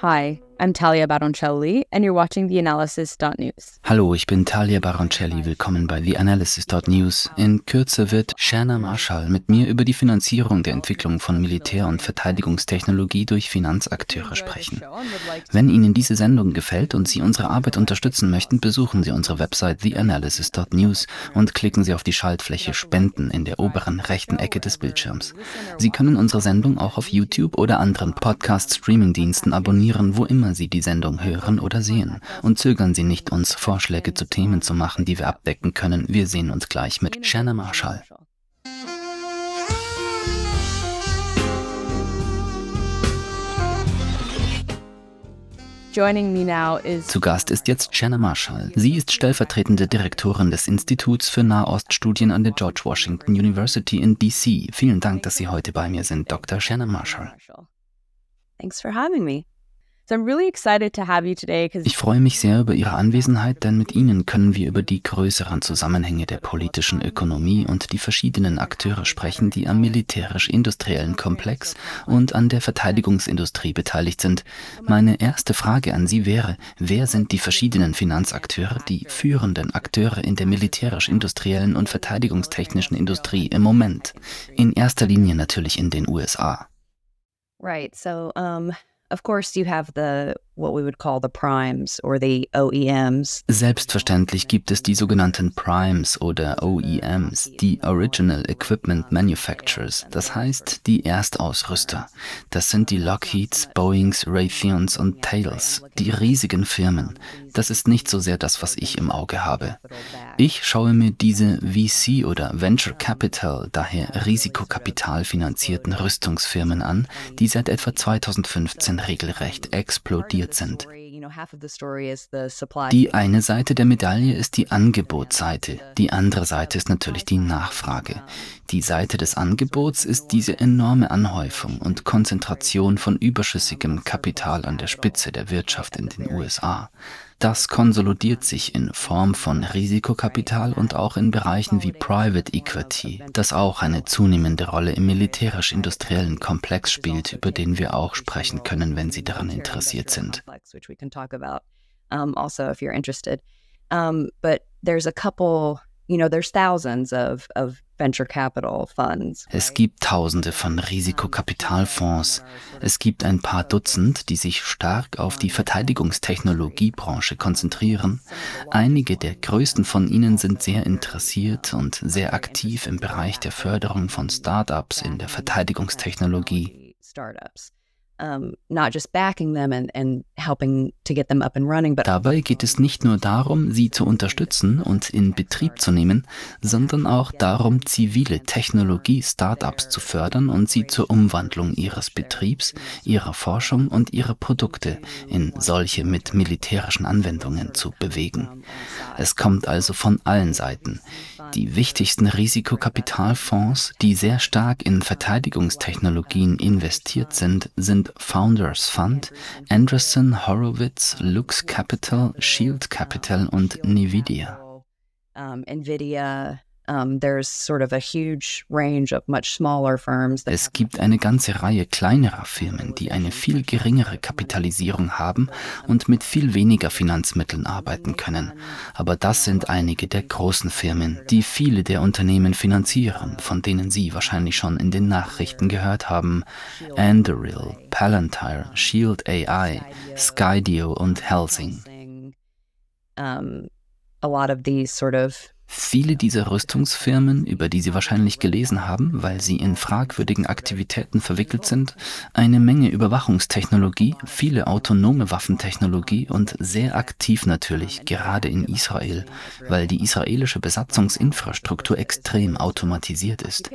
Hi, I'm Talia Baroncelli and you're watching TheAnalysis.news. Hallo, ich bin Talia Baroncelli. Willkommen bei TheAnalysis.news. In Kürze wird Shanna Marshall mit mir über die Finanzierung der Entwicklung von Militär- und Verteidigungstechnologie durch Finanzakteure sprechen. Wenn Ihnen diese Sendung gefällt und Sie unsere Arbeit unterstützen möchten, besuchen Sie unsere Website TheAnalysis.news und klicken Sie auf die Schaltfläche Spenden in der oberen rechten Ecke des Bildschirms. Sie können unsere Sendung auch auf YouTube oder anderen Podcast-Streaming-Diensten abonnieren, wo immer Sie die Sendung hören oder sehen. Und zögern Sie nicht, uns Vorschläge zu Themen zu machen, die wir abdecken können. Wir sehen uns gleich mit Shanna Marshall. Zu Gast ist jetzt Shanna Marshall. Sie ist stellvertretende Direktorin des Instituts für Nahoststudien an der George Washington University in DC. Vielen Dank, dass Sie heute bei mir sind, Dr. Shanna Marshall. Thanks for having me. Ich freue mich sehr über Ihre Anwesenheit, denn mit Ihnen können wir über die größeren Zusammenhänge der politischen Ökonomie und die verschiedenen Akteure sprechen, die am militärisch-industriellen Komplex und an der Verteidigungsindustrie beteiligt sind. Meine erste Frage an Sie wäre, wer sind die verschiedenen Finanzakteure, die führenden Akteure in der militärisch-industriellen und verteidigungstechnischen Industrie im Moment? In erster Linie natürlich in den USA. Right, so um Of course, you have the OEMs. Selbstverständlich gibt es die sogenannten Primes oder OEMs, die Original Equipment Manufacturers, das heißt die Erstausrüster. Das sind die Lockheeds, Boeings, Raytheons und Thales, die riesigen Firmen. Das ist nicht so sehr das, was ich im Auge habe. Ich schaue mir diese VC oder Venture Capital, daher Risikokapital finanzierten Rüstungsfirmen an, die seit etwa 2015 regelrecht explodiert sind. Die eine Seite der Medaille ist die Angebotsseite, die andere Seite ist natürlich die Nachfrage. Die Seite des Angebots ist diese enorme Anhäufung und Konzentration von überschüssigem Kapital an der Spitze der Wirtschaft in den USA. Das konsolidiert sich in Form von Risikokapital und auch in Bereichen wie Private Equity, das auch eine zunehmende Rolle im militärisch-industriellen Komplex spielt, über den wir auch sprechen können, wenn Sie daran interessiert sind. Um, but there's a couple, you know, there's thousands of es gibt Tausende von Risikokapitalfonds. Es gibt ein paar Dutzend, die sich stark auf die Verteidigungstechnologiebranche konzentrieren. Einige der größten von ihnen sind sehr interessiert und sehr aktiv im Bereich der Förderung von Startups in der Verteidigungstechnologie. Dabei geht es nicht nur darum, sie zu unterstützen und in Betrieb zu nehmen, sondern auch darum, zivile Technologie-Startups zu fördern und sie zur Umwandlung ihres Betriebs, ihrer Forschung und ihrer Produkte in solche mit militärischen Anwendungen zu bewegen. Es kommt also von allen Seiten. Die wichtigsten Risikokapitalfonds, die sehr stark in Verteidigungstechnologien investiert sind, sind Founders Fund, Andreessen Horowitz, Lux Capital, Shield Capital und Nvidia. Um, Nvidia es gibt eine ganze Reihe kleinerer Firmen, die eine viel geringere Kapitalisierung haben und mit viel weniger Finanzmitteln arbeiten können. Aber das sind einige der großen Firmen, die viele der Unternehmen finanzieren, von denen Sie wahrscheinlich schon in den Nachrichten gehört haben. Anduril, Palantir, Shield AI, Skydio und Helsing. Um, a lot of these sort of Viele dieser Rüstungsfirmen, über die Sie wahrscheinlich gelesen haben, weil sie in fragwürdigen Aktivitäten verwickelt sind, eine Menge Überwachungstechnologie, viele autonome Waffentechnologie und sehr aktiv natürlich, gerade in Israel, weil die israelische Besatzungsinfrastruktur extrem automatisiert ist.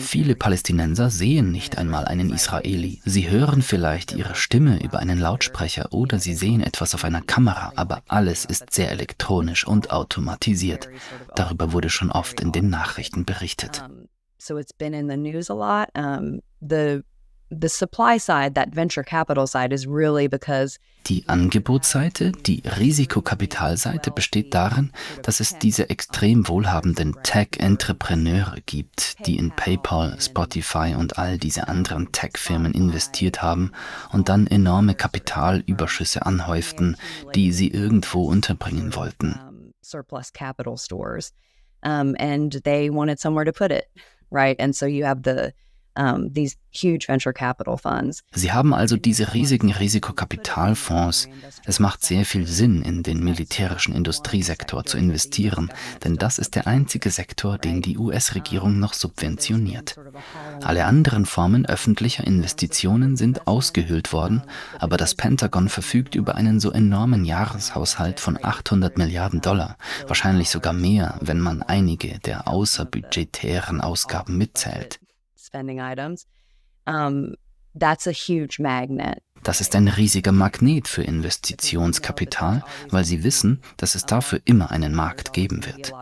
Viele Palästinenser sehen nicht einmal einen Israeli. Sie hören vielleicht ihre Stimme über einen Lautsprecher oder sie sehen etwas auf einer Kamera, aber alles ist sehr elektronisch und automatisiert. Darüber wurde schon oft in den Nachrichten berichtet. the supply side, that venture capital side, is really because Die Angebotsseite, die Risikokapitalseite besteht darin, dass es diese extrem wohlhabenden Tech-Entrepreneure gibt, die in PayPal, Spotify und all diese anderen Tech-Firmen investiert haben und dann enorme Kapitalüberschüsse anhäuften, die sie irgendwo unterbringen wollten. surplus capital stores, um, and they wanted somewhere to put it, right? And so you have the funds. Sie haben also diese riesigen Risikokapitalfonds. Es macht sehr viel Sinn, in den militärischen Industriesektor zu investieren, denn das ist der einzige Sektor, den die US-Regierung noch subventioniert. Alle anderen Formen öffentlicher Investitionen sind ausgehöhlt worden, aber das Pentagon verfügt über einen so enormen Jahreshaushalt von 800 Milliarden Dollar, wahrscheinlich sogar mehr, wenn man einige der außerbudgetären Ausgaben mitzählt. Spending items. Um, that's a huge magnet. Das ist ein riesiger Magnet für Investitionskapital, weil sie wissen, dass es dafür immer einen Markt geben wird.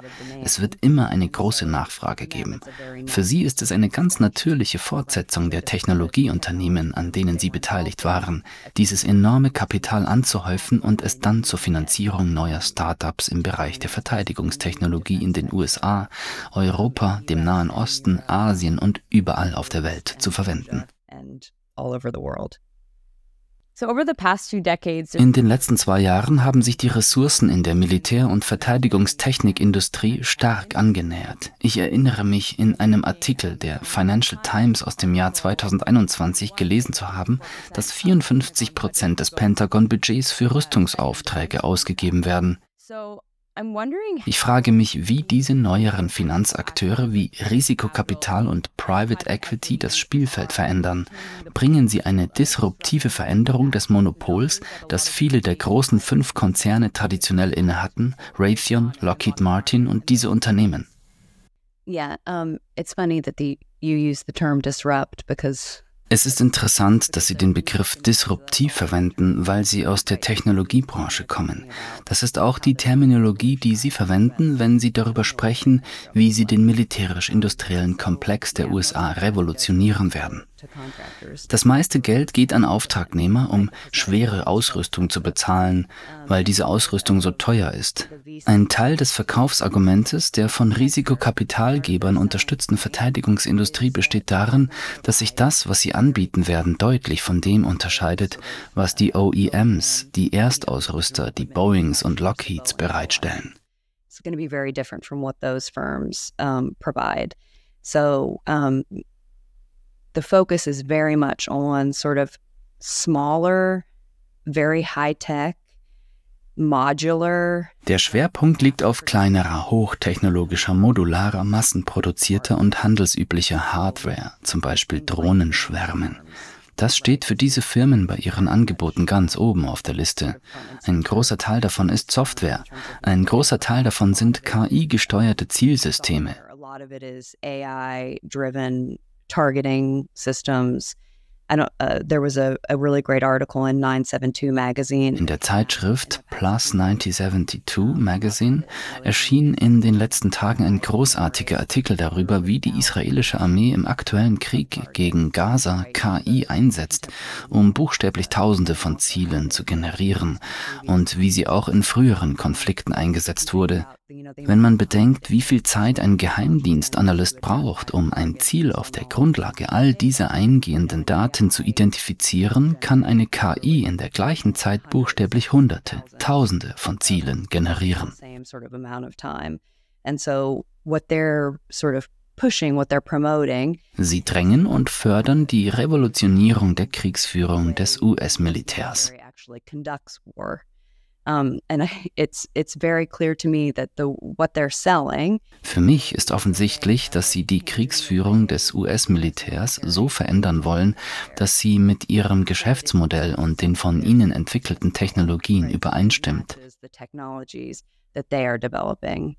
Es wird immer eine große Nachfrage geben. Für sie ist es eine ganz natürliche Fortsetzung der Technologieunternehmen, an denen sie beteiligt waren, dieses enorme Kapital anzuhäufen und es dann zur Finanzierung neuer Startups im Bereich der Verteidigungstechnologie in den USA, Europa, dem Nahen Osten, Asien und überall auf der Welt zu verwenden. all over the world. So over the past two decades, In den letzten zwei Jahren haben sich die Ressourcen in der Militär- und Verteidigungstechnikindustrie stark angenähert. Ich erinnere mich, in einem Artikel der Financial Times aus dem Jahr 2021 gelesen zu haben, dass 54 Prozent des Pentagon-Budgets für Rüstungsaufträge ausgegeben werden. Ich frage mich, wie diese neueren Finanzakteure wie Risikokapital und Private Equity das Spielfeld verändern. Bringen sie eine disruptive Veränderung des Monopols, das viele der großen fünf Konzerne traditionell innehatten, Raytheon, Lockheed Martin und diese Unternehmen? Yeah, um, it's funny that the you use the term disrupt because Es ist interessant, dass Sie den Begriff disruptiv verwenden, weil Sie aus der Technologiebranche kommen. Das ist auch die Terminologie, die Sie verwenden, wenn Sie darüber sprechen, wie Sie den militärisch-industriellen Komplex der USA revolutionieren werden. Das meiste Geld geht an Auftragnehmer, um schwere Ausrüstung zu bezahlen, weil diese Ausrüstung so teuer ist. Ein Teil des Verkaufsargumentes der von Risikokapitalgebern unterstützten Verteidigungsindustrie besteht darin, dass sich das, was sie anbieten werden, deutlich von dem unterscheidet, was die OEMs, die Erstausrüster, die Boeings und Lockheeds bereitstellen. It's going to be very different from what those firms um, provide. So um, the focus is very much on sort of smaller, very high tech, modular. Der Schwerpunkt liegt auf kleinerer, hochtechnologischer, modularer, massenproduzierter und handelsüblicher Hardware, zum Beispiel Drohnenschwärmen. Das steht für diese Firmen bei ihren Angeboten ganz oben auf der Liste. Ein großer Teil davon ist Software. Ein großer Teil davon sind KI-gesteuerte Zielsysteme. Targeting systems. Uh, there was a, a really great article in 972 magazine. In der Zeitschrift Plus 9072 Magazine erschien in den letzten Tagen ein großartiger Artikel darüber, wie die israelische Armee im aktuellen Krieg gegen Gaza KI einsetzt, um buchstäblich Tausende von Zielen zu generieren und wie sie auch in früheren Konflikten eingesetzt wurde. Wenn man bedenkt, wie viel Zeit ein Geheimdienstanalyst braucht, um ein Ziel auf der Grundlage all dieser eingehenden Daten zu identifizieren, kann eine KI in der gleichen Zeit buchstäblich Hunderte, Tausende von Zielen generieren. Sie drängen und fördern die Revolutionierung der Kriegsführung des US-Militärs. Um, and it's it's very clear to me that the what they're selling Für mich ist offensichtlich, dass sie die Kriegsführung des US-Militärs so verändern wollen, dass sie mit ihrem Geschäftsmodell und den von ihnen entwickelten Technologien übereinstimmt. matches the technologies that they are developing.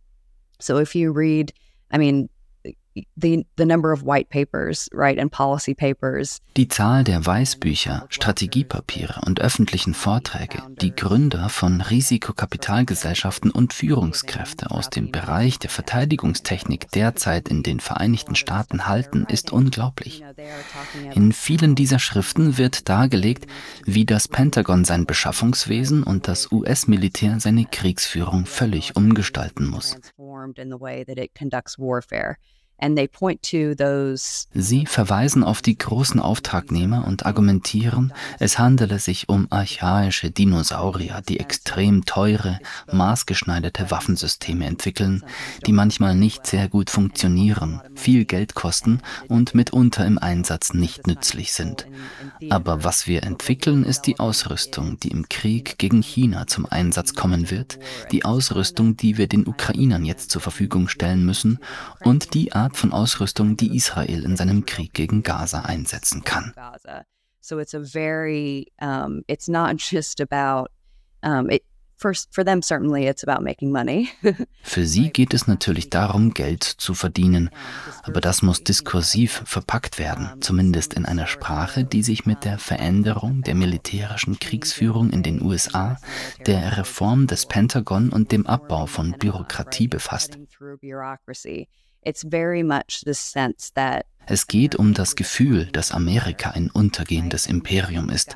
So if you read, I mean, the the number of white papers, right, and policy papers. Die Zahl der Weißbücher, Strategiepapiere und öffentlichen Vorträge, die Gründer von Risikokapitalgesellschaften und Führungskräfte aus dem Bereich der Verteidigungstechnik derzeit in den Vereinigten Staaten halten, ist unglaublich. In vielen dieser Schriften wird dargelegt, wie das Pentagon sein Beschaffungswesen und das US-Militär seine Kriegsführung völlig umgestalten muss. Sie verweisen auf die großen Auftragnehmer und argumentieren, es handele sich um archaische Dinosaurier, die extrem teure, maßgeschneiderte Waffensysteme entwickeln, die manchmal nicht sehr gut funktionieren, viel Geld kosten und mitunter im Einsatz nicht nützlich sind. Aber was wir entwickeln, ist die Ausrüstung, die im Krieg gegen China zum Einsatz kommen wird, die Ausrüstung, die wir den Ukrainern jetzt zur Verfügung stellen müssen und die Art von Ausrüstung, die Israel in seinem Krieg gegen Gaza einsetzen kann. So it's a very, um, it's not just about, um, it, For, for them certainly it's about making money. Für sie geht es natürlich darum, Geld zu verdienen, aber das muss diskursiv verpackt werden, zumindest in einer Sprache, die sich mit der Veränderung der militärischen Kriegsführung in den USA, der Reform des Pentagon und dem Abbau von Bürokratie befasst. It's very much the sense that es geht um das Gefühl, dass Amerika ein untergehendes Imperium ist.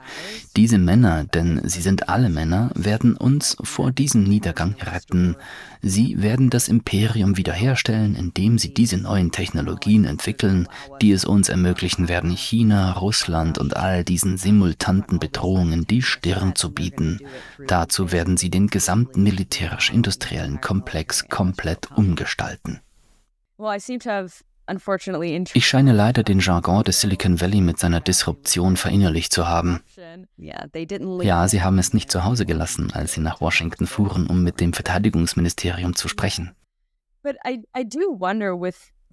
Diese Männer, denn sie sind alle Männer, werden uns vor diesem Niedergang retten. Sie werden das Imperium wiederherstellen, indem sie diese neuen Technologien entwickeln, die es uns ermöglichen werden, China, Russland und all diesen simultanten Bedrohungen die Stirn zu bieten. Dazu werden sie den gesamten militärisch-industriellen Komplex komplett umgestalten. Ich scheine leider den Jargon des Silicon Valley mit seiner Disruption verinnerlicht zu haben. Ja, sie haben es nicht zu Hause gelassen, als sie nach Washington fuhren, um mit dem Verteidigungsministerium zu sprechen.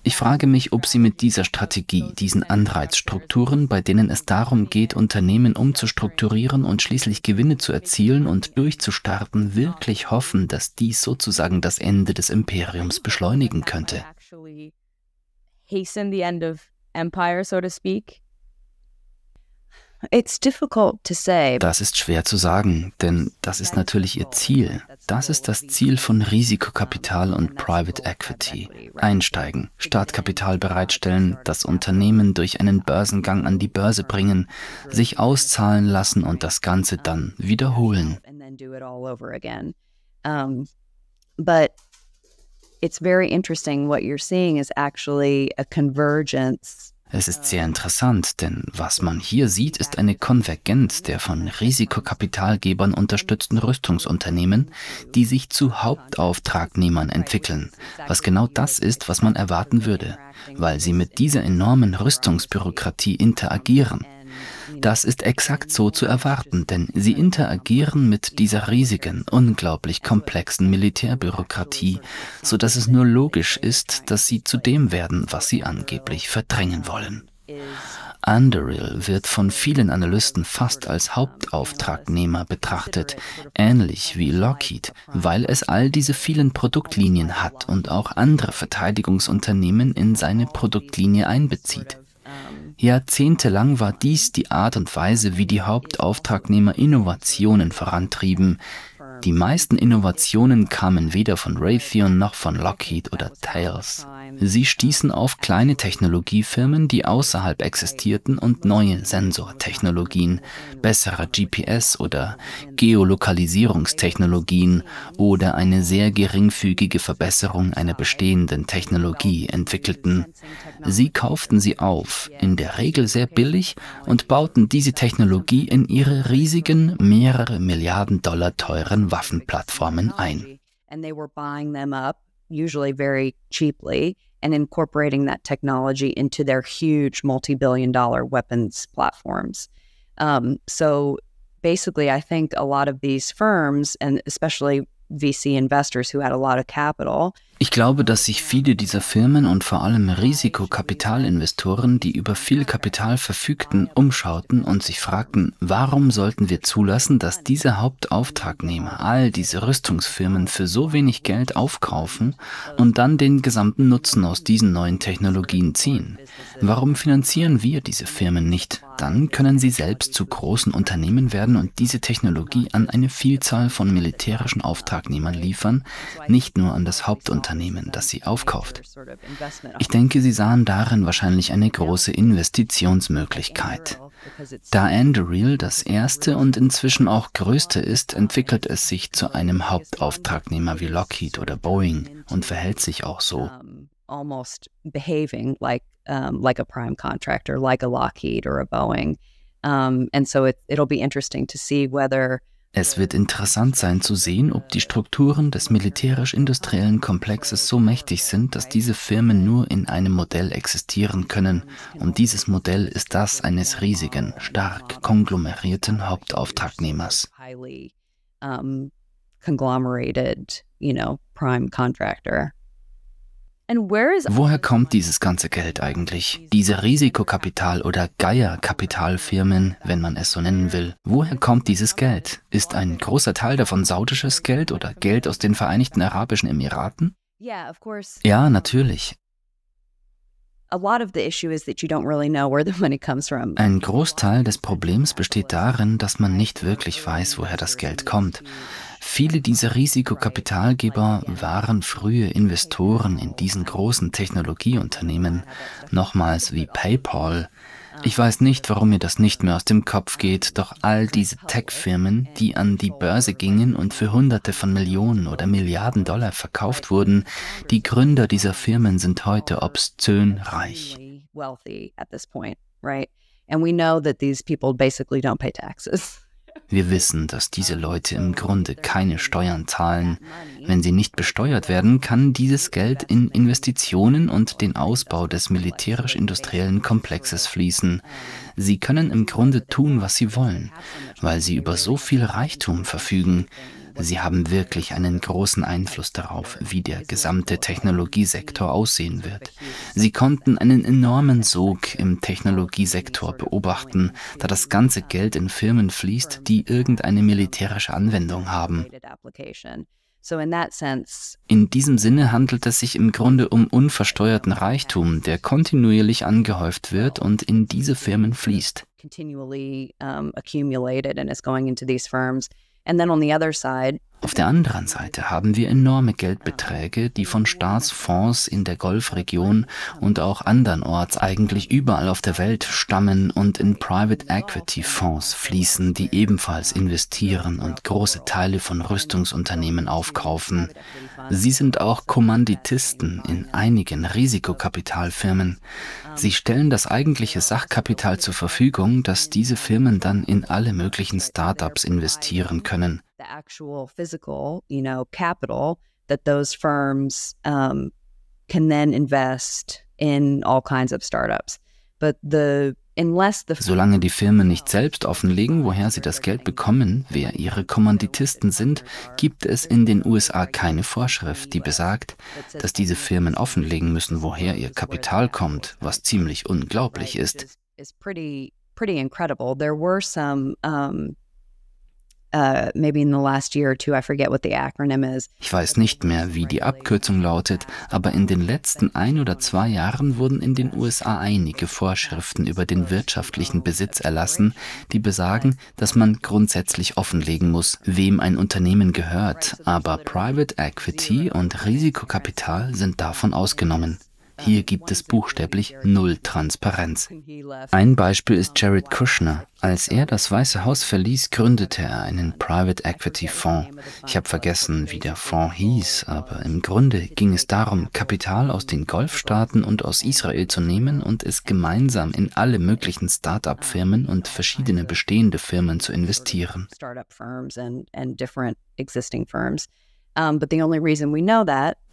Ich frage mich, ob Sie mit dieser Strategie, diesen Anreizstrukturen, bei denen es darum geht, Unternehmen umzustrukturieren und schließlich Gewinne zu erzielen und durchzustarten, wirklich hoffen, dass dies sozusagen das Ende des Imperiums beschleunigen könnte hasten the end of empire, so to speak? It's difficult to say. Das ist schwer zu sagen, denn das ist natürlich ihr Ziel. Das ist das Ziel von Risikokapital und Private Equity. Einsteigen, Startkapital bereitstellen, das Unternehmen durch einen Börsengang an die Börse bringen, sich auszahlen lassen und das Ganze dann wiederholen. But it's very interesting. What you're seeing is actually a convergence. Es ist sehr interessant, denn was man hier sieht, ist eine Konvergenz der von Risikokapitalgebern unterstützten Rüstungsunternehmen, die sich zu Hauptauftragnehmern entwickeln, was genau das ist, was man erwarten würde, weil sie mit dieser enormen Rüstungsbürokratie interagieren. Das ist exakt so zu erwarten, denn sie interagieren mit dieser riesigen, unglaublich komplexen Militärbürokratie, so dass es nur logisch ist, dass sie zu dem werden, was sie angeblich verdrängen wollen. Anduril wird von vielen Analysten fast als Hauptauftragnehmer betrachtet, ähnlich wie Lockheed, weil es all diese vielen Produktlinien hat und auch andere Verteidigungsunternehmen in seine Produktlinie einbezieht. Jahrzehntelang war dies die Art und Weise, wie die Hauptauftragnehmer Innovationen vorantrieben. Die meisten Innovationen kamen weder von Raytheon noch von Lockheed oder Thales. Sie stießen auf kleine Technologiefirmen, die außerhalb existierten und neue Sensortechnologien, bessere GPS- oder Geolokalisierungstechnologien oder eine sehr geringfügige Verbesserung einer bestehenden Technologie entwickelten. Sie kauften sie auf, in der Regel sehr billig, und bauten diese Technologie in ihre riesigen, mehrere Milliarden Dollar teuren Waffenplattformen ein. usually very cheaply, and incorporating that technology into their huge multi billion dollar weapons platforms. Um, so basically, I think a lot of these firms, and especially VC investors who had a lot of capital. Ich glaube, dass sich viele dieser Firmen und vor allem Risikokapitalinvestoren, die über viel Kapital verfügten, umschauten und sich fragten, warum sollten wir zulassen, dass diese Hauptauftragnehmer all diese Rüstungsfirmen für so wenig Geld aufkaufen und dann den gesamten Nutzen aus diesen neuen Technologien ziehen? Warum finanzieren wir diese Firmen nicht? Dann können sie selbst zu großen Unternehmen werden und diese Technologie an eine Vielzahl von militärischen Auftragnehmern liefern, nicht nur an das Hauptunternehmen. Unternehmen, das sie aufkauft. Ich denke, sie sahen darin wahrscheinlich eine große Investitionsmöglichkeit. Da Anduril das erste und inzwischen auch größte ist, entwickelt es sich zu einem Hauptauftragnehmer wie Lockheed oder Boeing und verhält sich auch so. Almost behaving like um, like a prime contractor, like a Lockheed or a Boeing, um, and so it, it'll be interesting to see whether es wird interessant sein zu sehen, ob die Strukturen des militärisch-industriellen Komplexes so mächtig sind, dass diese Firmen nur in einem Modell existieren können. Und dieses Modell ist das eines riesigen, stark konglomerierten Hauptauftragnehmers. conglomerated, you know, prime contractor. Woher kommt dieses ganze Geld eigentlich? Diese Risikokapital- oder Geierkapitalfirmen, wenn man es so nennen will. Woher kommt dieses Geld? Ist ein großer Teil davon saudisches Geld oder Geld aus den Vereinigten Arabischen Emiraten? Ja, natürlich. Ein Großteil des Problems besteht darin, dass man nicht wirklich weiß, woher das Geld kommt. Viele dieser Risikokapitalgeber waren frühe Investoren in diesen großen Technologieunternehmen, nochmals wie PayPal. Ich weiß nicht, warum mir das nicht mehr aus dem Kopf geht, doch all diese Tech-Firmen, die an die Börse gingen und für Hunderte von Millionen oder Milliarden Dollar verkauft wurden, die Gründer dieser Firmen sind heute obszön reich. And we know that these people basically don't pay taxes. Wir wissen, dass diese Leute im Grunde keine Steuern zahlen. Wenn sie nicht besteuert werden, kann dieses Geld in Investitionen und den Ausbau des militärisch-industriellen Komplexes fließen. Sie können im Grunde tun, was sie wollen, weil sie über so viel Reichtum verfügen. Sie haben wirklich einen großen Einfluss darauf, wie der gesamte Technologiesektor aussehen wird. Sie konnten einen enormen Sog im Technologiesektor beobachten, da das ganze Geld in Firmen fließt, die irgendeine militärische Anwendung haben. In diesem Sinne handelt es sich im Grunde um unversteuerten Reichtum, der kontinuierlich angehäuft wird und in diese Firmen fließt. And then on the other side, Auf der anderen Seite haben wir enorme Geldbeträge, die von Staatsfonds in der Golfregion und auch andernorts eigentlich überall auf der Welt stammen und in Private Equity Fonds fließen, die ebenfalls investieren und große Teile von Rüstungsunternehmen aufkaufen. Sie sind auch Kommanditisten in einigen Risikokapitalfirmen. Sie stellen das eigentliche Sachkapital zur Verfügung, das diese Firmen dann in alle möglichen Startups investieren können. The actual physical, you know, capital that those firms um, can then invest in all kinds of startups. But the Solange die Firmen nicht selbst offenlegen, woher sie das Geld bekommen, wer ihre Kommanditisten sind, gibt es in den USA keine Vorschrift, die besagt, dass diese Firmen offenlegen müssen, woher ihr Kapital kommt, was ziemlich unglaublich ist. Pretty, pretty incredible. There were some um, Ich weiß nicht mehr, wie die Abkürzung lautet, aber in den letzten ein oder zwei Jahren wurden in den USA einige Vorschriften über den wirtschaftlichen Besitz erlassen, die besagen, dass man grundsätzlich offenlegen muss, wem ein Unternehmen gehört, aber Private Equity und Risikokapital sind davon ausgenommen. Hier gibt es buchstäblich null Transparenz. Ein Beispiel ist Jared Kushner. Als er das Weiße Haus verließ, gründete er einen Private Equity Fonds. Ich habe vergessen, wie der Fonds hieß, aber im Grunde ging es darum, Kapital aus den Golfstaaten und aus Israel zu nehmen und es gemeinsam in alle möglichen Start-up-Firmen und verschiedene bestehende Firmen zu investieren.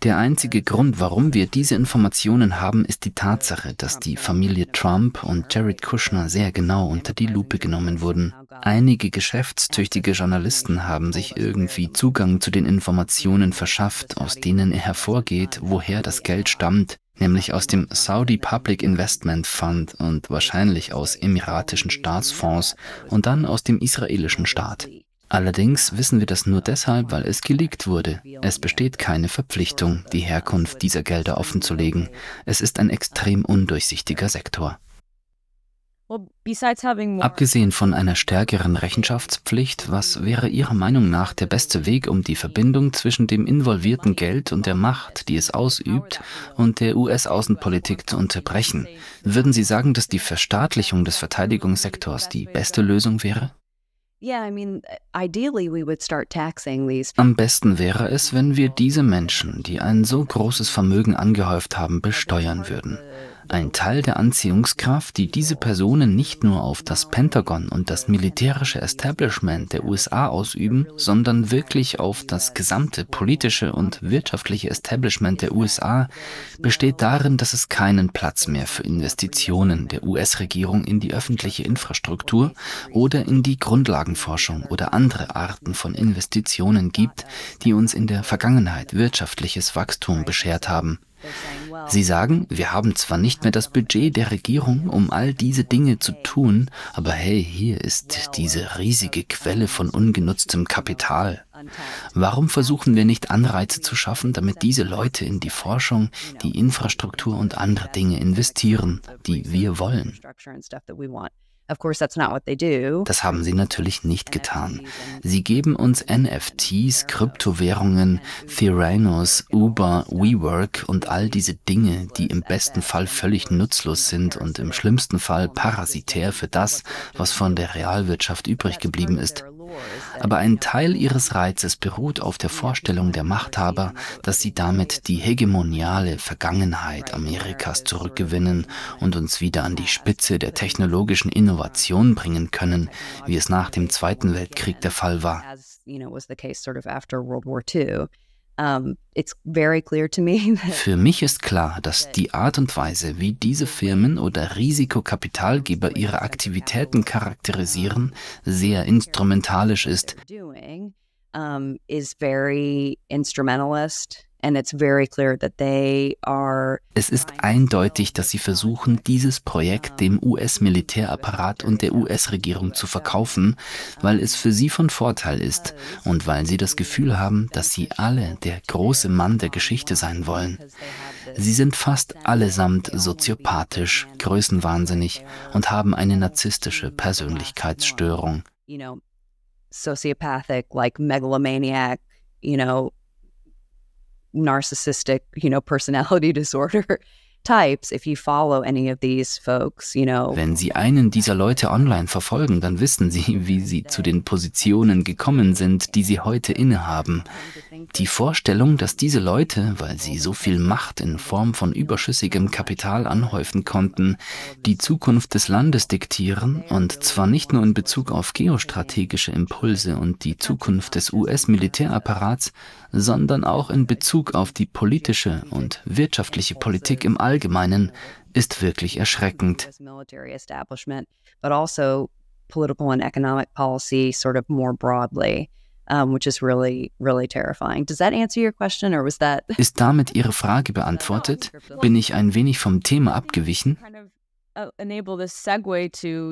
Der einzige Grund, warum wir diese Informationen haben, ist die Tatsache, dass die Familie Trump und Jared Kushner sehr genau unter die Lupe genommen wurden. Einige geschäftstüchtige Journalisten haben sich irgendwie Zugang zu den Informationen verschafft, aus denen hervorgeht, woher das Geld stammt, nämlich aus dem Saudi Public Investment Fund und wahrscheinlich aus emiratischen Staatsfonds und dann aus dem israelischen Staat. Allerdings wissen wir das nur deshalb, weil es geleakt wurde. Es besteht keine Verpflichtung, die Herkunft dieser Gelder offenzulegen. Es ist ein extrem undurchsichtiger Sektor. Abgesehen von einer stärkeren Rechenschaftspflicht, was wäre Ihrer Meinung nach der beste Weg, um die Verbindung zwischen dem involvierten Geld und der Macht, die es ausübt, und der US-Außenpolitik zu unterbrechen? Würden Sie sagen, dass die Verstaatlichung des Verteidigungssektors die beste Lösung wäre? Am besten wäre es, wenn wir diese Menschen, die ein so großes Vermögen angehäuft haben, besteuern würden ein Teil der Anziehungskraft, die diese Personen nicht nur auf das Pentagon und das militärische Establishment der USA ausüben, sondern wirklich auf das gesamte politische und wirtschaftliche Establishment der USA, besteht darin, dass es keinen Platz mehr für Investitionen der US-Regierung in die öffentliche Infrastruktur oder in die Grundlagenforschung oder andere Arten von Investitionen gibt, die uns in der Vergangenheit wirtschaftliches Wachstum beschert haben. Sie sagen, wir haben zwar nicht mehr das Budget der Regierung, um all diese Dinge zu tun, aber hey, hier ist diese riesige Quelle von ungenutztem Kapital. Warum versuchen wir nicht Anreize zu schaffen, damit diese Leute in die Forschung, die Infrastruktur und andere Dinge investieren, die wir wollen? Das haben sie natürlich nicht getan. Sie geben uns NFTs, Kryptowährungen, Theranos, Uber, WeWork und all diese Dinge, die im besten Fall völlig nutzlos sind und im schlimmsten Fall parasitär für das, was von der Realwirtschaft übrig geblieben ist. Aber ein Teil ihres Reizes beruht auf der Vorstellung der Machthaber, dass sie damit die hegemoniale Vergangenheit Amerikas zurückgewinnen und uns wieder an die Spitze der technologischen Innovation bringen können, wie es nach dem Zweiten Weltkrieg der Fall war. Für mich ist klar, dass die Art und Weise, wie diese Firmen oder Risikokapitalgeber ihre Aktivitäten charakterisieren, sehr instrumentalisch ist. Es ist eindeutig, dass sie versuchen, dieses Projekt dem US-Militärapparat und der US-Regierung zu verkaufen, weil es für sie von Vorteil ist und weil sie das Gefühl haben, dass sie alle der große Mann der Geschichte sein wollen. Sie sind fast allesamt soziopathisch, größenwahnsinnig und haben eine narzisstische Persönlichkeitsstörung. Sociopathic, like megalomaniac, you know, narcissistic, you know, personality disorder types if you follow any of these folks, you know. Wenn Sie einen dieser Leute online verfolgen, dann wissen Sie, wie sie zu den Positionen gekommen sind, die sie heute innehaben. Die Vorstellung, dass diese Leute, weil sie so viel Macht in Form von überschüssigem Kapital anhäufen konnten, die Zukunft des Landes diktieren, und zwar nicht nur in Bezug auf geostrategische Impulse und die Zukunft des US-Militärapparats, sondern auch in Bezug auf die politische und wirtschaftliche Politik im Allgemeinen, ist wirklich erschreckend. political and economic policy sort of more broadly um, which is really, really terrifying. Does that answer your question or was that? Ist damit Ihre Frage beantwortet? Bin ich ein wenig vom Thema abgewichen? Uh,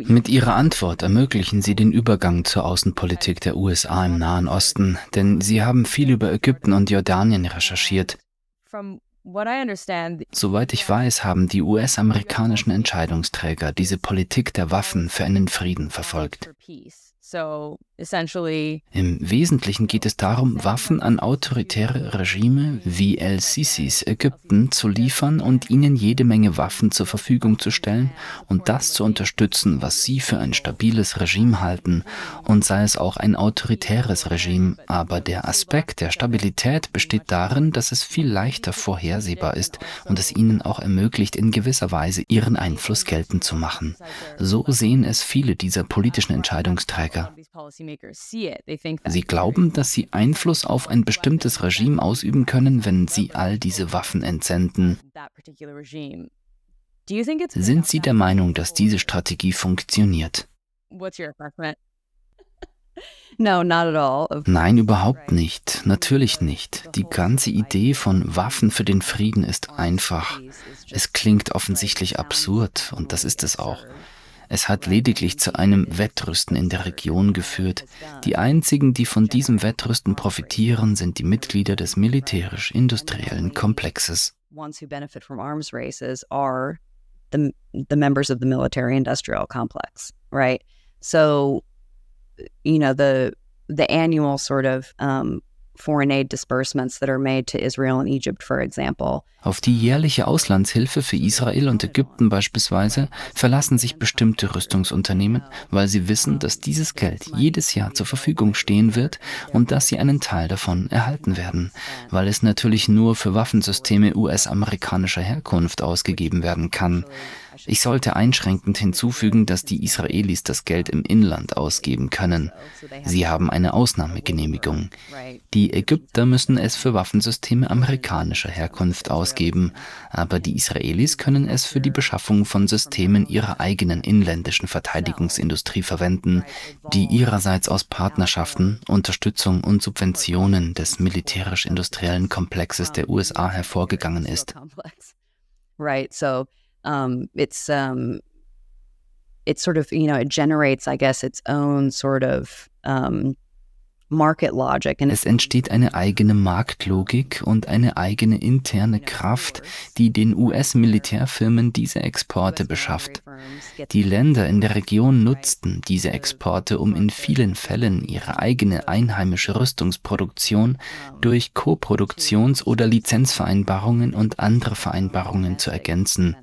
Mit Ihrer Antwort ermöglichen Sie den Übergang zur Außenpolitik der USA im Nahen Osten, denn Sie haben viel über Ägypten und Jordanien recherchiert. Soweit ich weiß, haben die US-amerikanischen Entscheidungsträger diese Politik der Waffen für einen Frieden verfolgt. Im Wesentlichen geht es darum, Waffen an autoritäre Regime wie El-Sisis Ägypten zu liefern und ihnen jede Menge Waffen zur Verfügung zu stellen und das zu unterstützen, was sie für ein stabiles Regime halten und sei es auch ein autoritäres Regime. Aber der Aspekt der Stabilität besteht darin, dass es viel leichter vorhersehbar ist und es ihnen auch ermöglicht, in gewisser Weise ihren Einfluss geltend zu machen. So sehen es viele dieser politischen Entscheidungsträger. Sie glauben, dass sie Einfluss auf ein bestimmtes Regime ausüben können, wenn sie all diese Waffen entsenden. Sind Sie der Meinung, dass diese Strategie funktioniert? Nein, überhaupt nicht. Natürlich nicht. Die ganze Idee von Waffen für den Frieden ist einfach. Es klingt offensichtlich absurd und das ist es auch. Es hat lediglich zu einem Wettrüsten in der Region geführt. Die einzigen, die von diesem Wettrüsten profitieren, sind die Mitglieder des militärisch-industriellen Komplexes. The, the members of the military industrial complex, right? So, you know, the the annual sort of um, foreign aid disbursements that are made to Israel and Egypt, for example. Auf die jährliche Auslandshilfe für Israel und Ägypten beispielsweise verlassen sich bestimmte Rüstungsunternehmen, weil sie wissen, dass dieses Geld jedes Jahr zur Verfügung stehen wird und dass sie einen Teil davon erhalten werden, weil es natürlich nur für Waffensysteme US-amerikanischer Herkunft ausgegeben werden kann. Ich sollte einschränkend hinzufügen, dass die Israelis das Geld im Inland ausgeben können. Sie haben eine Ausnahmegenehmigung. Die Ägypter müssen es für Waffensysteme amerikanischer Herkunft ausgeben, aber die Israelis können es für die Beschaffung von Systemen ihrer eigenen inländischen Verteidigungsindustrie verwenden, die ihrerseits aus Partnerschaften, Unterstützung und Subventionen des militärisch-industriellen Komplexes der USA hervorgegangen ist. Right, so um, it's um, it's sort of you know it generates, I guess, its own sort of um, Es entsteht eine eigene Marktlogik und eine eigene interne Kraft, die den US-Militärfirmen diese Exporte beschafft. Die Länder in der Region nutzten diese Exporte, um in vielen Fällen ihre eigene einheimische Rüstungsproduktion durch Koproduktions- oder Lizenzvereinbarungen und andere Vereinbarungen zu ergänzen.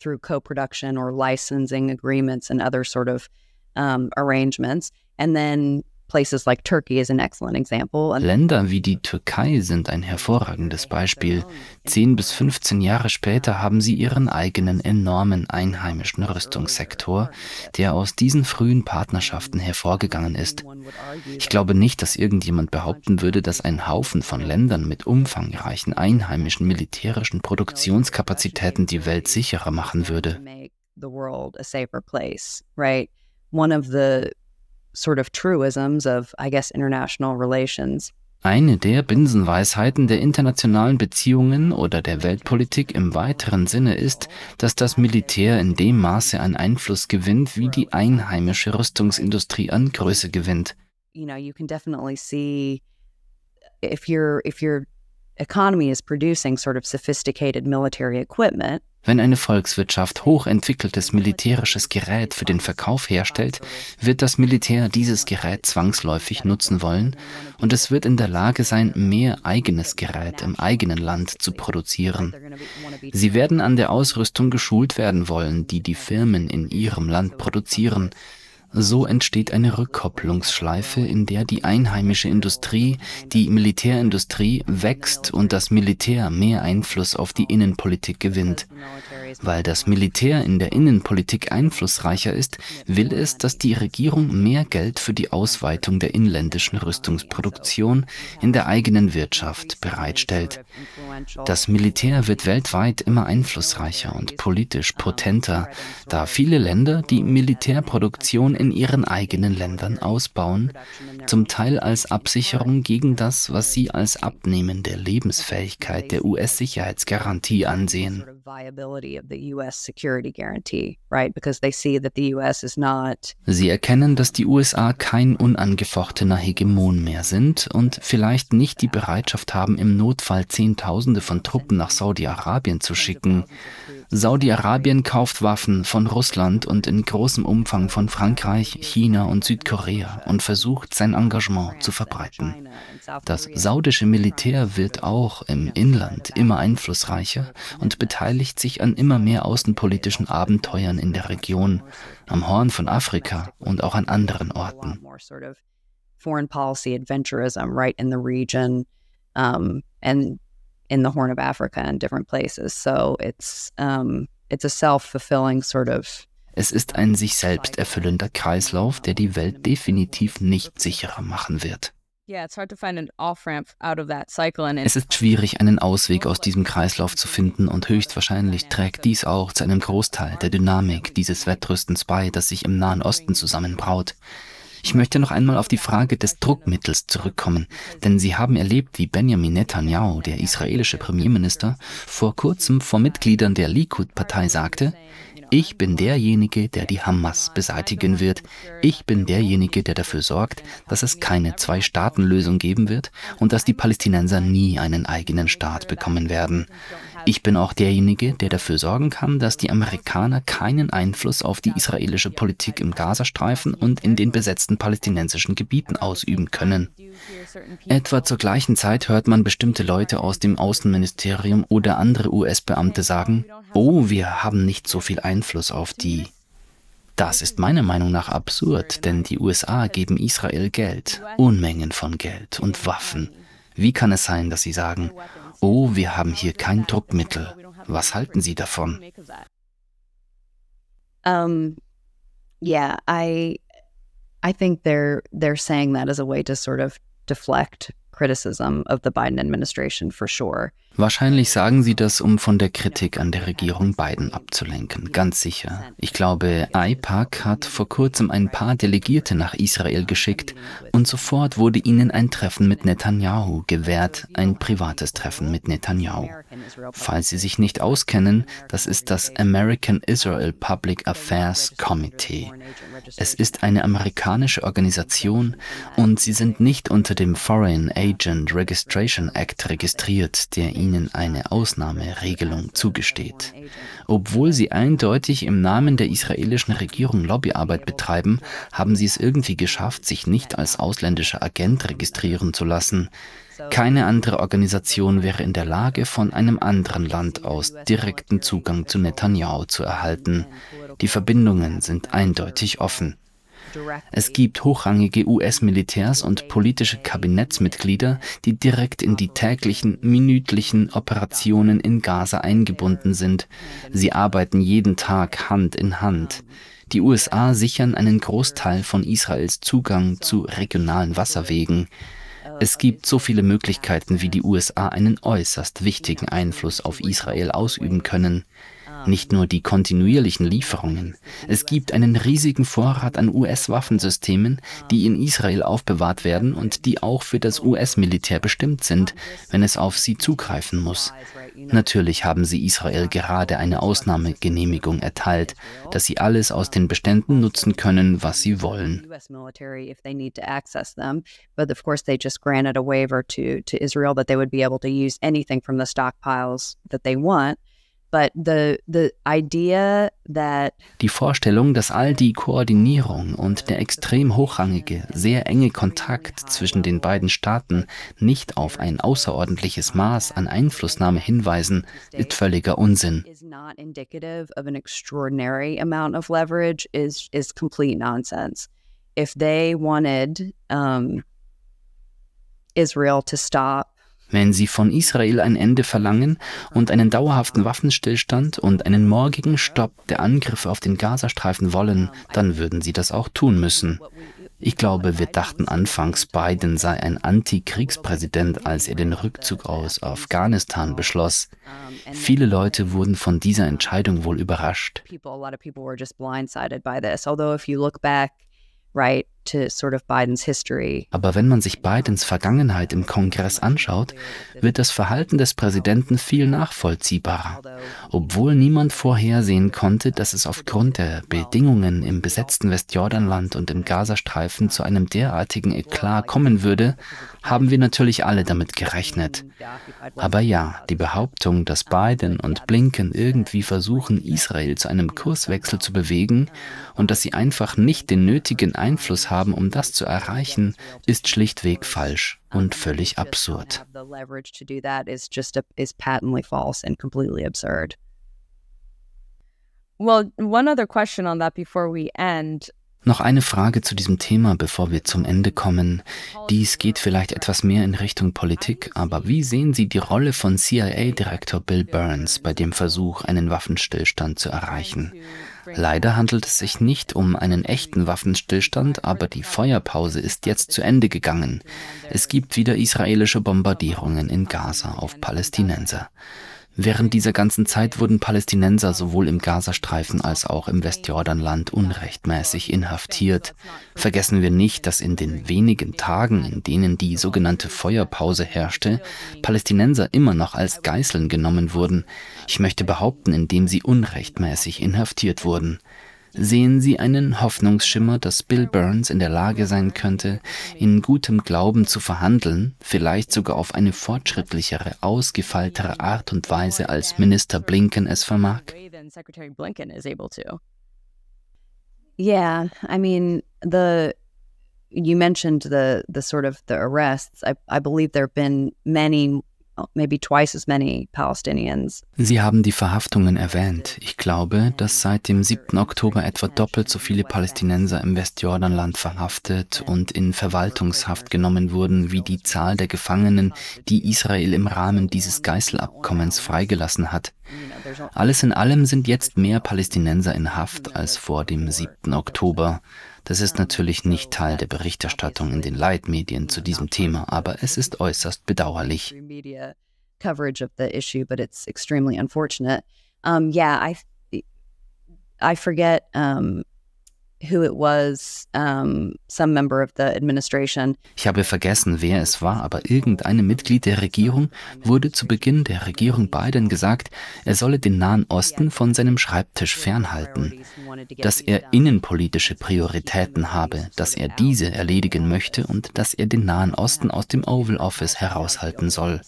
Through co-production or licensing agreements and other sort of um, arrangements, and then Länder wie die Türkei sind ein hervorragendes Beispiel. Zehn bis 15 Jahre später haben sie ihren eigenen enormen einheimischen Rüstungssektor, der aus diesen frühen Partnerschaften hervorgegangen ist. Ich glaube nicht, dass irgendjemand behaupten würde, dass ein Haufen von Ländern mit umfangreichen einheimischen militärischen Produktionskapazitäten die Welt sicherer machen würde. Sort of truisms of, I guess, international relations. Eine der Binsenweisheiten der internationalen Beziehungen oder der Weltpolitik im weiteren Sinne ist, dass das Militär in dem Maße an Einfluss gewinnt, wie die einheimische Rüstungsindustrie an Größe gewinnt. You know, you can definitely see if your if your economy is producing sort of sophisticated military equipment, wenn eine Volkswirtschaft hochentwickeltes militärisches Gerät für den Verkauf herstellt, wird das Militär dieses Gerät zwangsläufig nutzen wollen und es wird in der Lage sein, mehr eigenes Gerät im eigenen Land zu produzieren. Sie werden an der Ausrüstung geschult werden wollen, die die Firmen in ihrem Land produzieren. So entsteht eine Rückkopplungsschleife, in der die einheimische Industrie, die Militärindustrie wächst und das Militär mehr Einfluss auf die Innenpolitik gewinnt. Weil das Militär in der Innenpolitik einflussreicher ist, will es, dass die Regierung mehr Geld für die Ausweitung der inländischen Rüstungsproduktion in der eigenen Wirtschaft bereitstellt. Das Militär wird weltweit immer einflussreicher und politisch potenter, da viele Länder die Militärproduktion in ihren eigenen Ländern ausbauen, zum Teil als Absicherung gegen das, was sie als Abnehmen der Lebensfähigkeit der US-Sicherheitsgarantie ansehen. Sie erkennen, dass die USA kein unangefochtener Hegemon mehr sind und vielleicht nicht die Bereitschaft haben, im Notfall Zehntausende von Truppen nach Saudi-Arabien zu schicken. Saudi-Arabien kauft Waffen von Russland und in großem Umfang von Frankreich, China und Südkorea und versucht sein Engagement zu verbreiten. Das saudische Militär wird auch im Inland immer einflussreicher und beteiligt sich an immer mehr außenpolitischen Abenteuern in der Region, am Horn von Afrika und auch an anderen Orten. Foreign policy adventurism right in the region um, and in the Horn of Africa and different places. So it's um, it's a self-fulfilling sort of es ist ein sich selbst erfüllender Kreislauf, der die Welt definitiv nicht sicherer machen wird. Es ist schwierig, einen Ausweg aus diesem Kreislauf zu finden und höchstwahrscheinlich trägt dies auch zu einem Großteil der Dynamik dieses Wettrüstens bei, das sich im Nahen Osten zusammenbraut. Ich möchte noch einmal auf die Frage des Druckmittels zurückkommen, denn Sie haben erlebt, wie Benjamin Netanyahu, der israelische Premierminister, vor kurzem vor Mitgliedern der Likud-Partei sagte, ich bin derjenige, der die Hamas beseitigen wird. Ich bin derjenige, der dafür sorgt, dass es keine Zwei-Staaten-Lösung geben wird und dass die Palästinenser nie einen eigenen Staat bekommen werden. Ich bin auch derjenige, der dafür sorgen kann, dass die Amerikaner keinen Einfluss auf die israelische Politik im Gazastreifen und in den besetzten palästinensischen Gebieten ausüben können. Etwa zur gleichen Zeit hört man bestimmte Leute aus dem Außenministerium oder andere US-Beamte sagen, oh, wir haben nicht so viel Einfluss auf die. Das ist meiner Meinung nach absurd, denn die USA geben Israel Geld, Unmengen von Geld und Waffen. Wie kann es sein, dass sie sagen, oh, wir haben hier kein Druckmittel. Was halten Sie davon? Um, yeah, I I think they're they're saying that as a way to sort of deflect criticism of the Biden administration for sure. Wahrscheinlich sagen sie das, um von der Kritik an der Regierung Biden abzulenken, ganz sicher. Ich glaube, AIPAC hat vor kurzem ein paar Delegierte nach Israel geschickt und sofort wurde ihnen ein Treffen mit Netanyahu gewährt, ein privates Treffen mit Netanyahu. Falls Sie sich nicht auskennen, das ist das American Israel Public Affairs Committee. Es ist eine amerikanische Organisation und sie sind nicht unter dem Foreign Agent Registration Act registriert, der ihnen eine Ausnahmeregelung zugesteht. Obwohl sie eindeutig im Namen der israelischen Regierung Lobbyarbeit betreiben, haben sie es irgendwie geschafft, sich nicht als ausländischer Agent registrieren zu lassen. Keine andere Organisation wäre in der Lage, von einem anderen Land aus direkten Zugang zu Netanyahu zu erhalten. Die Verbindungen sind eindeutig offen. Es gibt hochrangige US-Militärs und politische Kabinettsmitglieder, die direkt in die täglichen, minütlichen Operationen in Gaza eingebunden sind. Sie arbeiten jeden Tag Hand in Hand. Die USA sichern einen Großteil von Israels Zugang zu regionalen Wasserwegen. Es gibt so viele Möglichkeiten, wie die USA einen äußerst wichtigen Einfluss auf Israel ausüben können. Nicht nur die kontinuierlichen Lieferungen. Es gibt einen riesigen Vorrat an US-Waffensystemen, die in Israel aufbewahrt werden und die auch für das US-Militär bestimmt sind, wenn es auf sie zugreifen muss. Natürlich haben sie Israel gerade eine Ausnahmegenehmigung erteilt, dass sie alles aus den Beständen nutzen können, was sie wollen. Israel that they would be able to use anything from the stockpiles that they want. Die Vorstellung, dass all die Koordinierung und der extrem hochrangige, sehr enge Kontakt zwischen den beiden Staaten nicht auf ein außerordentliches Maß an Einflussnahme hinweisen, ist völliger Unsinn. If they wanted um, Israel to stop wenn sie von Israel ein Ende verlangen und einen dauerhaften Waffenstillstand und einen morgigen Stopp der Angriffe auf den Gazastreifen wollen, dann würden sie das auch tun müssen. Ich glaube, wir dachten anfangs, Biden sei ein Antikriegspräsident, als er den Rückzug aus Afghanistan beschloss. Viele Leute wurden von dieser Entscheidung wohl überrascht to sort of Bidens history. Aber wenn man sich Bidens Vergangenheit im Kongress anschaut, wird das Verhalten des Präsidenten viel nachvollziehbarer. Obwohl niemand vorhersehen konnte, dass es aufgrund der Bedingungen im besetzten Westjordanland und im Gazastreifen zu einem derartigen Eklat kommen würde, haben wir natürlich alle damit gerechnet. Aber ja, die Behauptung, dass Biden und Blinken irgendwie versuchen, Israel zu einem Kurswechsel zu bewegen und dass sie einfach nicht den nötigen Einfluss haben, um das zu erreichen, ist schlichtweg falsch und völlig absurd. Well, one other question on that before we end. Noch eine Frage zu diesem Thema, bevor wir zum Ende kommen. Dies geht vielleicht etwas mehr in Richtung Politik, aber wie sehen Sie die Rolle von CIA-Direktor Bill Burns bei dem Versuch, einen Waffenstillstand zu erreichen? Leider handelt es sich nicht um einen echten Waffenstillstand, aber die Feuerpause ist jetzt zu Ende gegangen. Es gibt wieder israelische Bombardierungen in Gaza auf Palästinenser. Während dieser ganzen Zeit wurden Palästinenser sowohl im Gazastreifen als auch im Westjordanland unrechtmäßig inhaftiert. Vergessen wir nicht, dass in den wenigen Tagen, in denen die sogenannte Feuerpause herrschte, Palästinenser immer noch als Geiseln genommen wurden. Ich möchte behaupten, indem sie unrechtmäßig inhaftiert wurden. Sehen Sie einen Hoffnungsschimmer, dass Bill Burns in der Lage sein könnte, in gutem Glauben zu verhandeln, vielleicht sogar auf eine fortschrittlichere, ausgefeiltere Art und Weise, als Minister Blinken es vermag? Yeah, I mean, the you mentioned the the sort of the arrests. I I believe there been many maybe twice as many Palestinians. Sie haben die Verhaftungen erwähnt. Ich glaube, dass seit dem 7. Oktober etwa doppelt so viele Palästinenser im Westjordanland verhaftet und in Verwaltungshaft genommen wurden, wie die Zahl der Gefangenen, die Israel im Rahmen dieses Geiselabkommens freigelassen hat. Alles in allem sind jetzt mehr Palästinenser in Haft als vor dem 7. Oktober. Das ist natürlich nicht Teil der Berichterstattung in den Leitmedien zu diesem Thema, aber es ist äußerst bedauerlich. Um, yeah, I, I forget um, who it was, um, some member of the administration. Ich habe vergessen, wer es war, aber irgendeinem Mitglied der Regierung wurde zu Beginn der Regierung Biden gesagt, er solle den Nahen Osten von seinem Schreibtisch fernhalten, dass er innenpolitische Prioritäten habe, dass er diese erledigen möchte und dass er den Nahen Osten aus dem Oval Office heraushalten soll.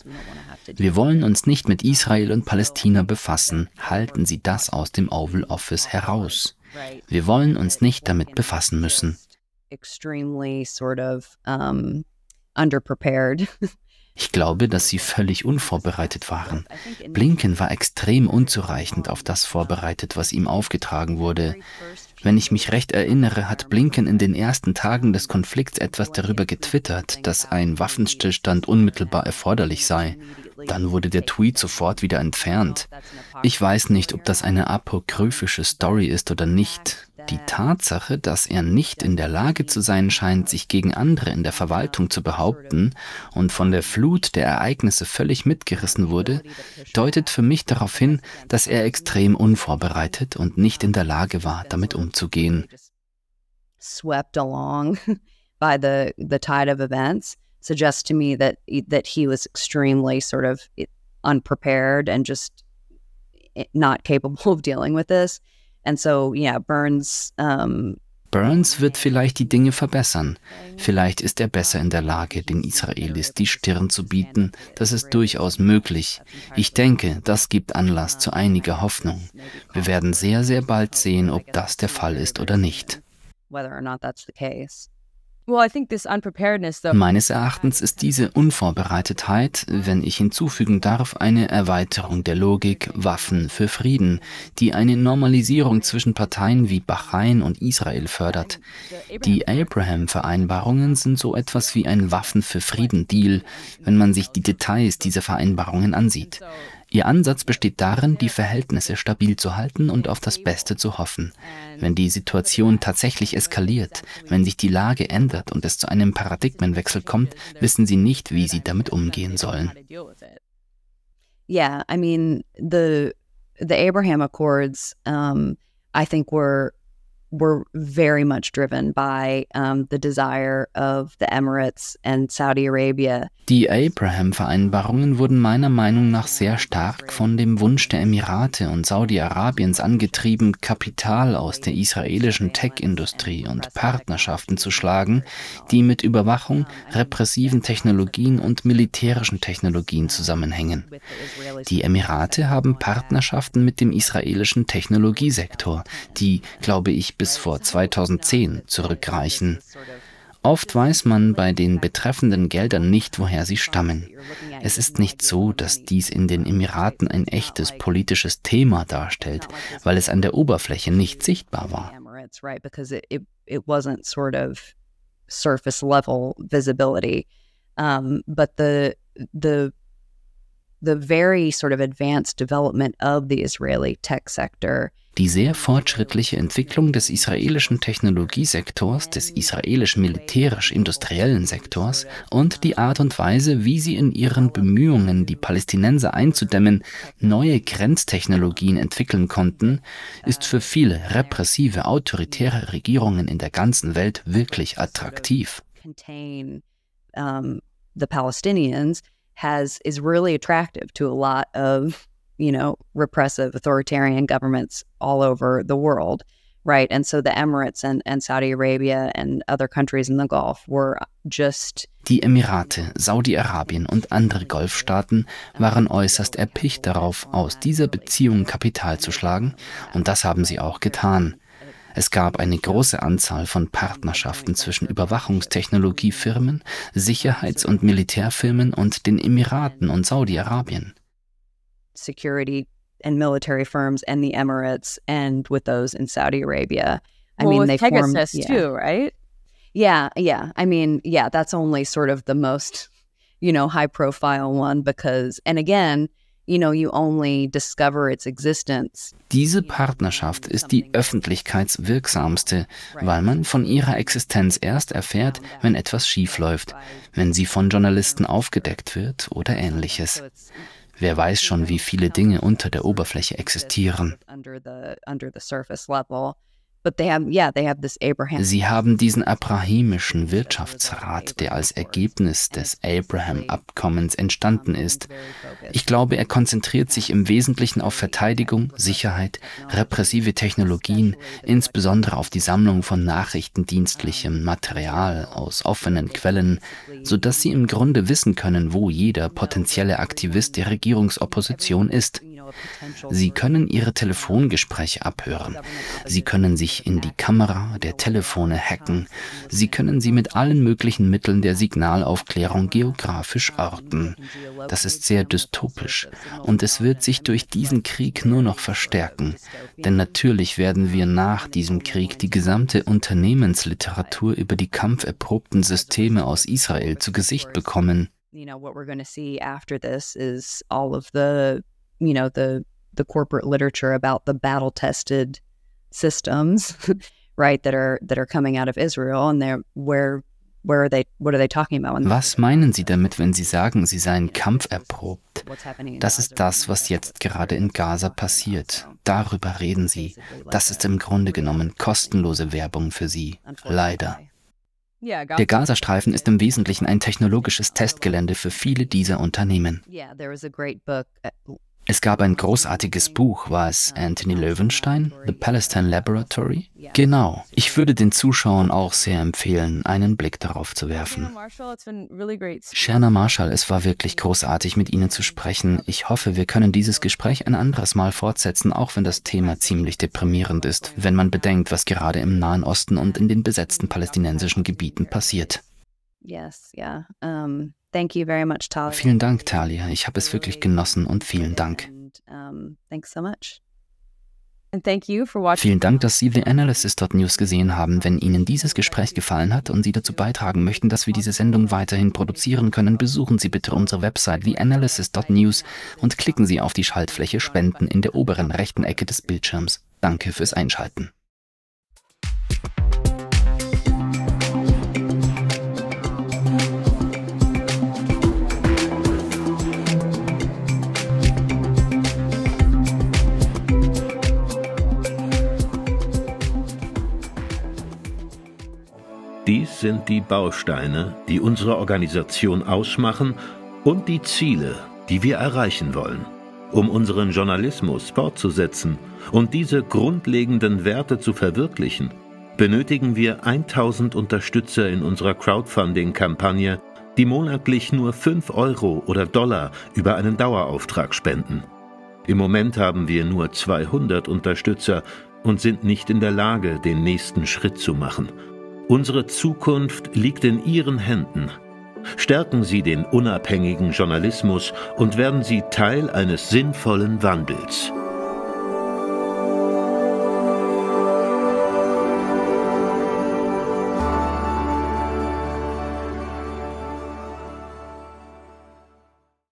Wir wollen uns nicht mit Israel und Palästina befassen, halten Sie das aus dem Oval Office heraus. Wir wollen uns nicht damit befassen müssen. Ich glaube, dass sie völlig unvorbereitet waren. Blinken war extrem unzureichend auf das vorbereitet, was ihm aufgetragen wurde. Wenn ich mich recht erinnere, hat Blinken in den ersten Tagen des Konflikts etwas darüber getwittert, dass ein Waffenstillstand unmittelbar erforderlich sei. Dann wurde der Tweet sofort wieder entfernt. Ich weiß nicht, ob das eine apokryphische Story ist oder nicht. Die Tatsache, dass er nicht in der Lage zu sein scheint, sich gegen andere in der Verwaltung zu behaupten und von der Flut der Ereignisse völlig mitgerissen wurde, deutet für mich darauf hin, dass er extrem unvorbereitet und nicht in der Lage war, damit umzugehen. Swept along by the, the tide of events suggests to me that that he was extremely sort of unprepared and just eh, not capable of dealing with this. And so, yeah, Burns. Um, Burns wird vielleicht die Dinge verbessern. Vielleicht ist er besser in der Lage, den Israelis die Stirn zu bieten. Das ist durchaus möglich. Ich denke, das gibt Anlass zu einiger Hoffnung. Wir werden sehr, sehr bald sehen, ob das der Fall ist oder nicht. Whether or not that's the case. Meines Erachtens ist diese Unvorbereitetheit, wenn ich hinzufügen darf, eine Erweiterung der Logik Waffen für Frieden, die eine Normalisierung zwischen Parteien wie Bahrain und Israel fördert. Die Abraham-Vereinbarungen sind so etwas wie ein Waffen für Frieden-Deal, wenn man sich die Details dieser Vereinbarungen ansieht. Ihr Ansatz besteht darin, die Verhältnisse stabil zu halten und auf das Beste zu hoffen. Wenn die Situation tatsächlich eskaliert, wenn sich die Lage ändert und es zu einem Paradigmenwechsel kommt, wissen sie nicht, wie sie damit umgehen sollen. Yeah, I mean, the the Abraham Accords, um, I think were were very much driven by um, the desire of the Emirates and Saudi Arabia. Die Abraham-Vereinbarungen wurden meiner Meinung nach sehr stark von dem Wunsch der Emirate und Saudi-Arabiens angetrieben, Kapital aus der israelischen Tech-Industrie und Partnerschaften zu schlagen, die mit Überwachung, repressiven Technologien und militärischen Technologien zusammenhängen. Die Emirate haben Partnerschaften mit dem israelischen Technologiesektor, die, glaube ich, bis vor 2010 zurückreichen. Oft weiß man bei den betreffenden Geldern nicht, woher sie stammen. Es ist nicht so, dass dies in den Emiraten ein echtes politisches Thema darstellt, weil es an der Oberfläche nicht sichtbar war. surface level visibility. Um, but the the the very sort of advanced development of the Israeli tech sector die sehr fortschrittliche Entwicklung des israelischen Technologiesektors, des israelischen militärisch-industriellen Sektors und die Art und Weise, wie sie in ihren Bemühungen, die Palästinenser einzudämmen, neue Grenztechnologien entwickeln konnten, ist für viele repressive, autoritäre Regierungen in der ganzen Welt wirklich attraktiv. the Palestinians has is really attractive to a lot of you know, repressive authoritarian governments all over the world, right? And so the Emirates and, and Saudi Arabia and other countries in the Gulf were just Die Emirate, Saudi-Arabien und andere Golfstaaten waren äußerst erpicht darauf, aus dieser Beziehung Kapital zu schlagen, und das haben sie auch getan. Es gab eine große Anzahl von Partnerschaften zwischen Überwachungstechnologiefirmen, Sicherheits- und Militärfirmen und den Emiraten und Saudi-Arabien security and military firms and the Emirates and with those in Saudi Arabia. I well, mean, they Pegasus formed, yeah. too, right? Yeah, yeah. I mean, yeah, that's only sort of the most, you know, high profile one because, and again, you know, you only discover its existence. Diese Partnerschaft ist die öffentlichkeitswirksamste, weil man von ihrer Existenz erst erfährt, wenn etwas schiefläuft, wenn sie von Journalisten aufgedeckt wird oder ähnliches. Wer weiß schon, wie viele Dinge unter der Oberfläche existieren. Sie haben diesen abrahimischen Wirtschaftsrat, der als Ergebnis des Abraham-Abkommens entstanden ist. Ich glaube, er konzentriert sich im Wesentlichen auf Verteidigung, Sicherheit, repressive Technologien, insbesondere auf die Sammlung von nachrichtendienstlichem Material aus offenen Quellen, sodass sie im Grunde wissen können, wo jeder potenzielle Aktivist der Regierungsopposition ist. Sie können Ihre Telefongespräche abhören. Sie können sich in die Kamera der Telefone hacken. Sie können sie mit allen möglichen Mitteln der Signalaufklärung geografisch orten. Das ist sehr dystopisch und es wird sich durch diesen Krieg nur noch verstärken. Denn natürlich werden wir nach diesem Krieg die gesamte Unternehmensliteratur über die kampferprobten Systeme aus Israel zu Gesicht bekommen. You know, what we're going to see after this is all of the you know the the corporate literature about the battle tested systems right that are that are coming out of Israel and they're where where are they what are they talking about Was meinen Sie damit, wenn Sie sagen, Sie seien kampferprobt? Das ist das, was jetzt gerade in Gaza passiert. Darüber reden Sie. Das ist im Grunde genommen kostenlose Werbung für Sie. Leider. Der Gazastreifen ist im Wesentlichen ein technologisches Testgelände für viele dieser Unternehmen. Es gab ein großartiges Buch, war es Anthony Löwenstein, The Palestine Laboratory? Genau. Ich würde den Zuschauern auch sehr empfehlen, einen Blick darauf zu werfen. Sherna Marshall, es war wirklich großartig, mit Ihnen zu sprechen. Ich hoffe, wir können dieses Gespräch ein anderes Mal fortsetzen, auch wenn das Thema ziemlich deprimierend ist, wenn man bedenkt, was gerade im Nahen Osten und in den besetzten palästinensischen Gebieten passiert. Yes, yeah. Um Thank you very much, Talia. Vielen Dank, Talia. Ich habe es wirklich genossen und vielen Dank. thanks so much. Vielen Dank, dass Sie The Analysis.news gesehen haben. Wenn Ihnen dieses Gespräch gefallen hat und Sie dazu beitragen möchten, dass wir diese Sendung weiterhin produzieren können, besuchen Sie bitte unsere Website theanalysis.news und klicken Sie auf die Schaltfläche Spenden in der oberen rechten Ecke des Bildschirms. Danke fürs Einschalten. Sind die Bausteine, die unsere Organisation ausmachen und die Ziele, die wir erreichen wollen. Um unseren Journalismus fortzusetzen und diese grundlegenden Werte zu verwirklichen, benötigen wir 1000 Unterstützer in unserer Crowdfunding-Kampagne, die monatlich nur 5 Euro oder Dollar über einen Dauerauftrag spenden. Im Moment haben wir nur 200 Unterstützer und sind nicht in der Lage, den nächsten Schritt zu machen – Unsere Zukunft liegt in Ihren Händen. Stärken Sie den unabhängigen Journalismus und werden Sie Teil eines sinnvollen Wandels.